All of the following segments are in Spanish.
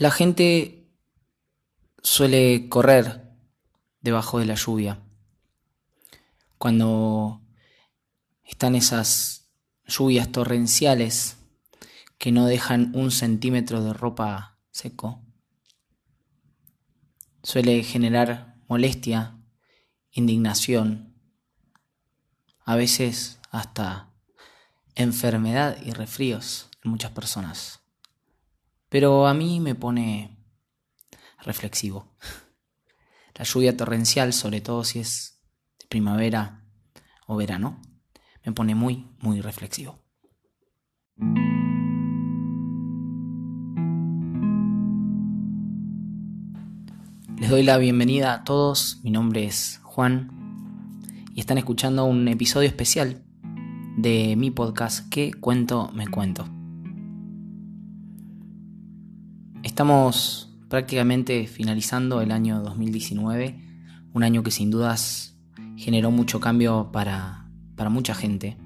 La gente suele correr debajo de la lluvia. Cuando están esas lluvias torrenciales que no dejan un centímetro de ropa seco, suele generar molestia, indignación, a veces hasta enfermedad y refríos en muchas personas. Pero a mí me pone reflexivo. La lluvia torrencial, sobre todo si es primavera o verano, me pone muy, muy reflexivo. Les doy la bienvenida a todos, mi nombre es Juan y están escuchando un episodio especial de mi podcast ¿Qué cuento me cuento? Estamos prácticamente finalizando el año 2019, un año que sin dudas generó mucho cambio para, para mucha gente,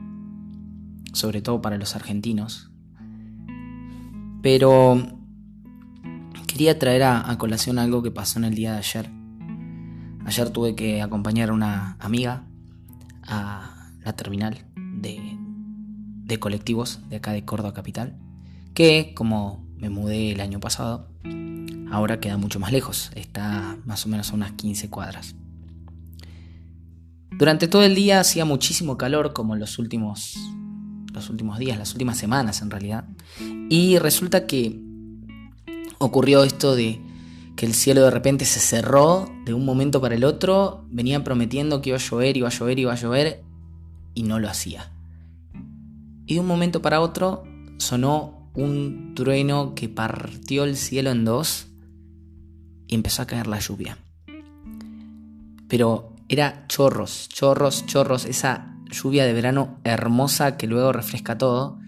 sobre todo para los argentinos. Pero quería traer a, colación algo que pasó en el día de ayer. Ayer tuve que acompañar a una amiga a la terminal de, de colectivos de acá de Córdoba Capital, que como me mudé el año pasado, ahora queda mucho más lejos, está más o menos a unas 15 cuadras. Durante todo el día hacía muchísimo calor, como los últimos, los últimos días, las últimas semanas en realidad, y resulta que ocurrió esto de que el cielo de repente se cerró de un momento para el otro, venían prometiendo que iba a llover, iba a llover, iba a llover, y no lo hacía. Y de un momento para otro sonó un trueno que partió el cielo en dos y empezó a caer la lluvia. Pero era chorros, chorros, chorros, esa lluvia de verano hermosa que luego refresca todo.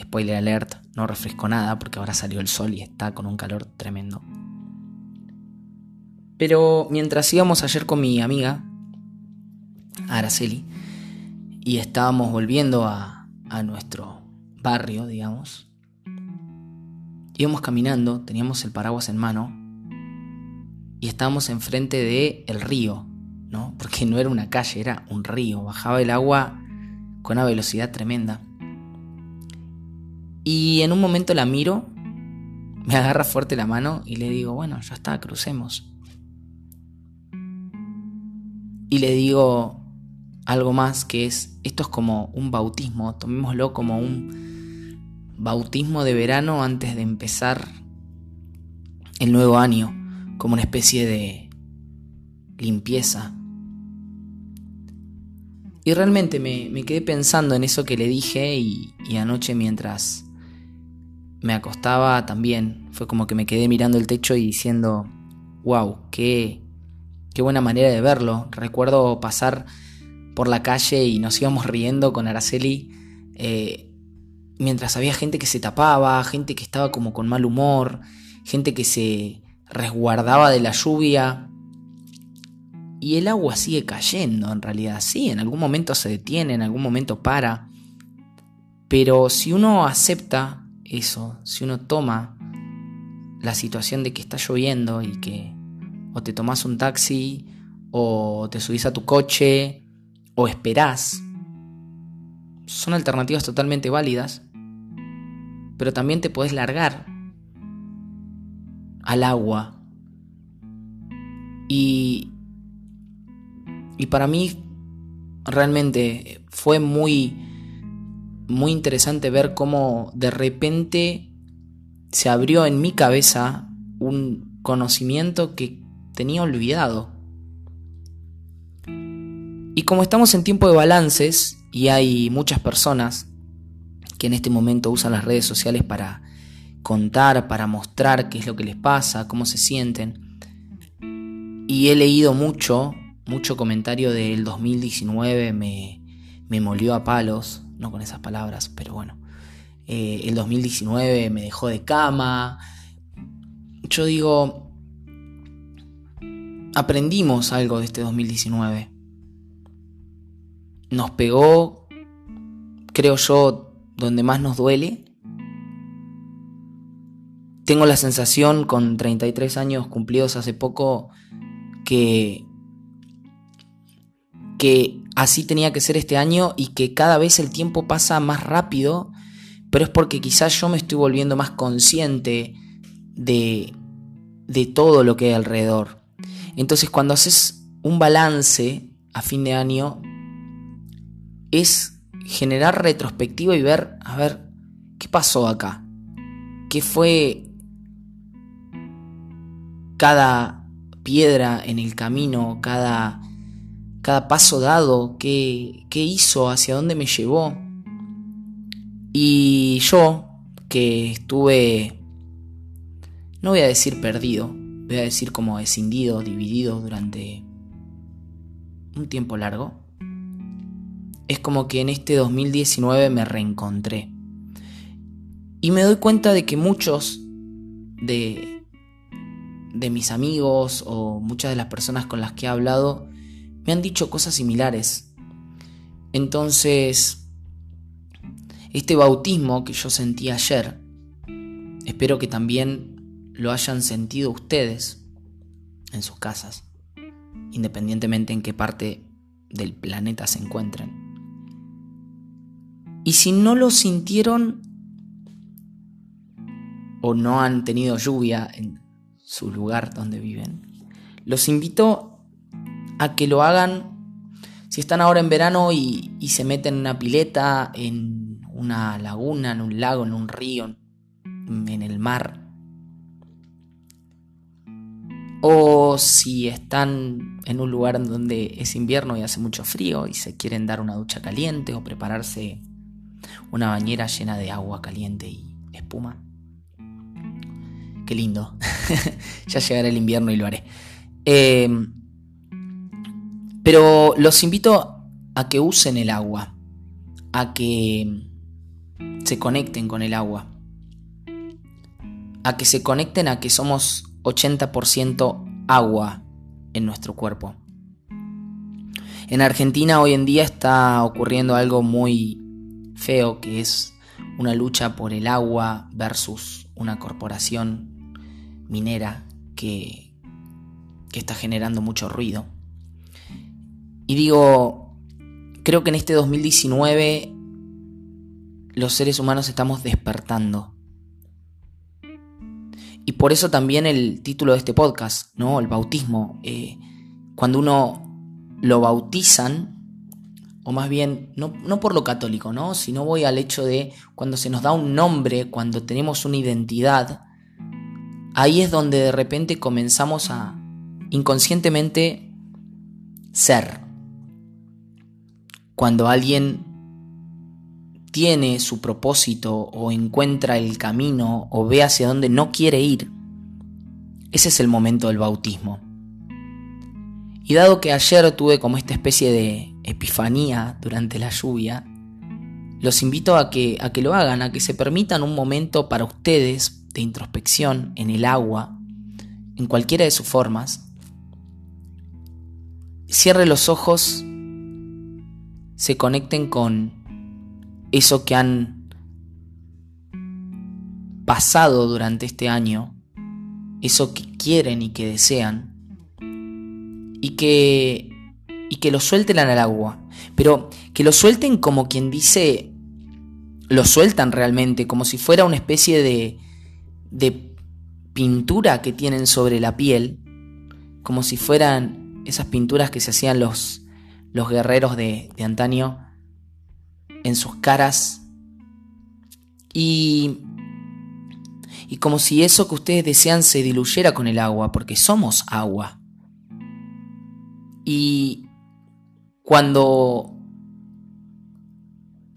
Spoiler alert, no refrescó nada porque ahora salió el sol y está con un calor tremendo. Pero mientras íbamos ayer con mi amiga, Araceli, y estábamos volviendo a, a nuestro barrio, digamos, íbamos caminando, teníamos el paraguas en mano, y estábamos enfrente de el río, ¿no? Porque no era una calle, era un río, bajaba el agua con una velocidad tremenda. Y en un momento la miro, me agarra fuerte la mano y le digo, bueno, ya está, crucemos. Y le digo algo más que es, esto es como un bautismo, tomémoslo como un bautismo de verano antes de empezar el nuevo año, como una especie de limpieza. Y realmente me, quedé pensando en eso que le dije y, y anoche mientras me acostaba también. Fue como que me quedé mirando el techo y diciendo, wow, qué, qué buena manera de verlo. Recuerdo pasar por la calle y nos íbamos riendo con Araceli eh, mientras había gente que se tapaba, gente que estaba como con mal humor, gente que se resguardaba de la lluvia. Y el agua sigue cayendo, en realidad, sí, en algún momento se detiene, en algún momento para. Pero si uno acepta eso, si uno toma la situación de que está lloviendo y que o te tomas un taxi o te subís a tu coche o esperás, son alternativas totalmente válidas, pero también te puedes largar al agua. Y, y para mí realmente fue muy muy interesante ver cómo de repente se abrió en mi cabeza un conocimiento que tenía olvidado. Y como estamos en tiempo de balances y hay muchas personas que en este momento usan las redes sociales para contar, para mostrar qué es lo que les pasa, cómo se sienten, y he leído mucho, mucho comentario del 2019 me, me molió a palos, no con esas palabras, pero bueno. Eh, el 2019 me dejó de cama. Yo digo, aprendimos algo de este 2019. Nos pegó, creo yo, donde más nos duele. tengo la sensación con 33 años cumplidos hace poco que que así tenía que ser este año y que cada vez el tiempo pasa más rápido, pero es porque quizás yo me estoy volviendo más consciente de, de todo lo que hay alrededor. Entonces cuando haces un balance a fin de año, es generar retrospectiva y ver, a ver, ¿qué pasó acá? ¿Qué fue cada piedra en el camino, cada cada paso dado, qué, qué hizo, hacia dónde me llevó. Y yo, que estuve, no voy a decir perdido, voy a decir como escindido, dividido durante un tiempo largo, es como que en este 2019 me reencontré. Y me doy cuenta de que muchos de, de mis amigos o muchas de las personas con las que he hablado me han dicho cosas similares. Entonces, este bautismo que yo sentí ayer, espero que también lo hayan sentido ustedes en sus casas, independientemente en qué parte del planeta se encuentren. Y si no lo sintieron o no han tenido lluvia en su lugar donde viven, los invito a que lo hagan si están ahora en verano y, se meten en una pileta, en una laguna, en un lago, en un río, en el mar. O si están en un lugar donde es invierno y hace mucho frío y se quieren dar una ducha caliente o prepararse una bañera llena de agua caliente y espuma. Qué lindo. ya llegará el invierno y lo haré. Eh, pero los invito a que usen el agua, a que se conecten con el agua, a que se conecten a que somos 80% agua en nuestro cuerpo. En Argentina hoy en día está ocurriendo algo muy feo que es una lucha por el agua versus una corporación minera que, que está generando mucho ruido. Y digo, creo que en este 2019 los seres humanos estamos despertando. Y por eso también el título de este podcast, ¿no? El bautismo. Eh, cuando uno lo bautizan, o más bien, no, no, por lo católico, ¿no? Sino voy al hecho de cuando se nos da un nombre, cuando tenemos una identidad, ahí es donde de repente comenzamos a inconscientemente ser cuando alguien tiene su propósito o encuentra el camino o ve hacia dónde no quiere ir, ese es el momento del bautismo. Y dado que ayer tuve como esta especie de epifanía durante la lluvia, los invito a que, a que lo hagan, a que se permitan un momento para ustedes de introspección en el agua, en cualquiera de sus formas. Cierre los ojos se conecten con eso que han pasado durante este año, eso que quieren y que desean, y que, y que lo suelten al agua, pero que lo suelten como quien dice, lo sueltan realmente, como si fuera una especie de, de pintura que tienen sobre la piel, como si fueran esas pinturas que se hacían los, los guerreros de, antaño en sus caras y, y como si eso que ustedes desean se diluyera con el agua, porque somos agua. Y cuando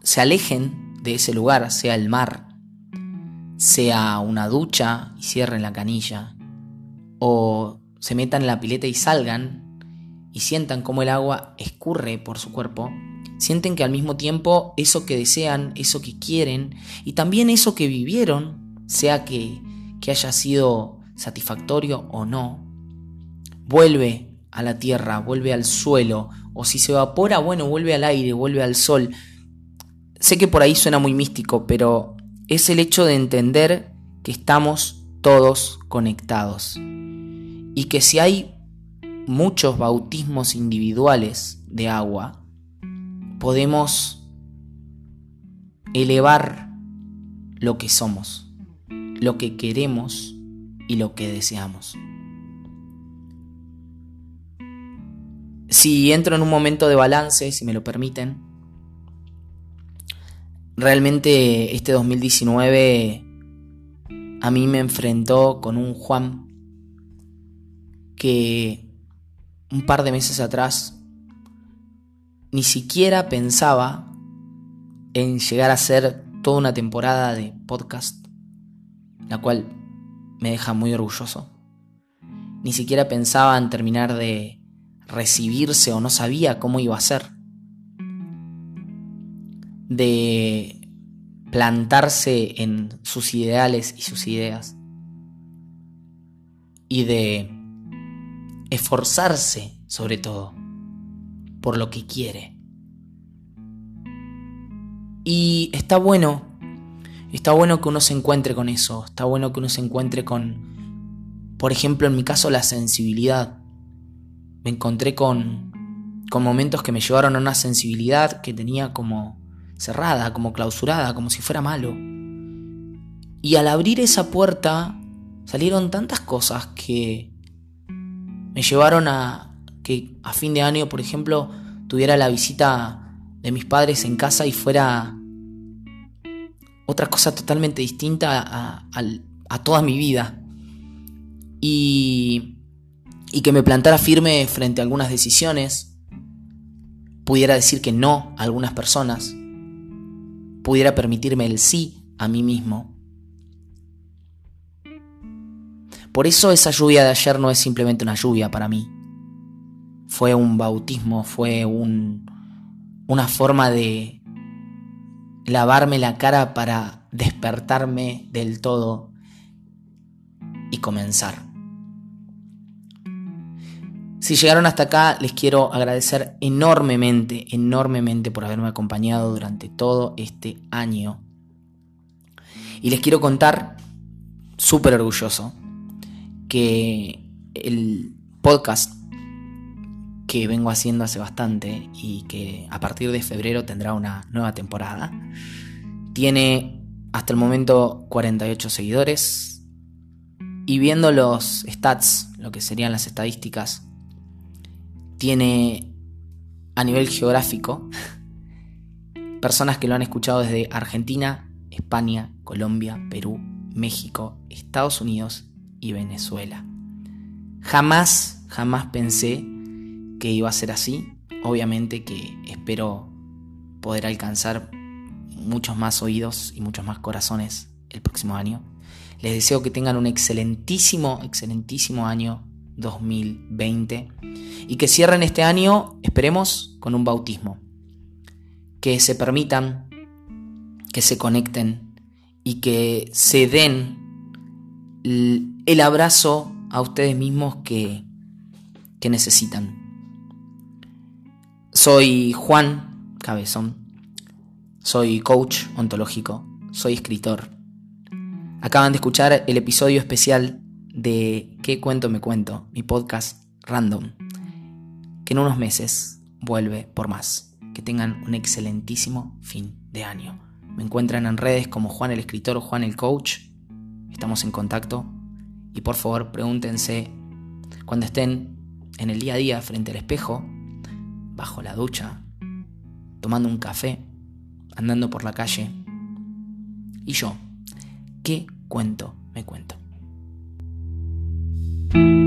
se alejen de ese lugar, sea el mar, sea una ducha y cierren la canilla, o se metan en la pileta y salgan, y sientan cómo el agua escurre por su cuerpo, sienten que al mismo tiempo eso que desean, eso que quieren y también eso que vivieron, sea que, que haya sido satisfactorio o no, vuelve a la tierra, vuelve al suelo, o si se evapora, bueno, vuelve al aire, vuelve al sol. Sé que por ahí suena muy místico, pero es el hecho de entender que estamos todos conectados. Y que si hay muchos bautismos individuales de agua, podemos elevar lo que somos, lo que queremos y lo que deseamos. Si entro en un momento de balance, si me lo permiten, realmente este 2019 a mí me enfrentó con un Juan que un par de meses atrás ni siquiera pensaba en llegar a hacer toda una temporada de podcast, la cual me deja muy orgulloso. Ni siquiera pensaba en terminar de recibirse o no sabía cómo iba a ser. De plantarse en sus ideales y sus ideas. Y de esforzarse sobre todo por lo que quiere. Y está bueno, está bueno que uno se encuentre con eso, está bueno que uno se encuentre con, por ejemplo, en mi caso, la sensibilidad. Me encontré con, con momentos que me llevaron a una sensibilidad que tenía como cerrada, como clausurada, como si fuera malo. Y al abrir esa puerta salieron tantas cosas que me llevaron a que a fin de año, por ejemplo, tuviera la visita de mis padres en casa y fuera otra cosa totalmente distinta a, toda mi vida. Y, y que me plantara firme frente a algunas decisiones, pudiera decir que no a algunas personas, pudiera permitirme el sí a mí mismo. Por eso esa lluvia de ayer no es simplemente una lluvia para mí. Fue un bautismo, fue un, una forma de lavarme la cara para despertarme del todo y comenzar. Si llegaron hasta acá, les quiero agradecer enormemente, enormemente por haberme acompañado durante todo este año. Y les quiero contar, súper orgulloso, que el podcast que vengo haciendo hace bastante y que a partir de febrero tendrá una nueva temporada, tiene hasta el momento 48 seguidores y viendo los stats, lo que serían las estadísticas, tiene a nivel geográfico personas que lo han escuchado desde Argentina, España, Colombia, Perú, México, Estados Unidos y Venezuela. Jamás, jamás pensé que iba a ser así. Obviamente que espero poder alcanzar muchos más oídos y muchos más corazones el próximo año. Les deseo que tengan un excelentísimo, excelentísimo año 2020 y que cierren este año, esperemos, con un bautismo. Que se permitan, que se conecten y que se den el abrazo a ustedes mismos que, que necesitan. Soy Juan Cabezón, soy coach ontológico, soy escritor. Acaban de escuchar el episodio especial de ¿Qué cuento me cuento? Mi podcast random, que en unos meses vuelve por más. Que tengan un excelentísimo fin de año. Me encuentran en redes como Juan el escritor o Juan el coach estamos en contacto y por favor pregúntense cuando estén en el día a día frente al espejo, bajo la ducha, tomando un café, andando por la calle. ¿Y yo? ¿Qué cuento me cuento? Thank you.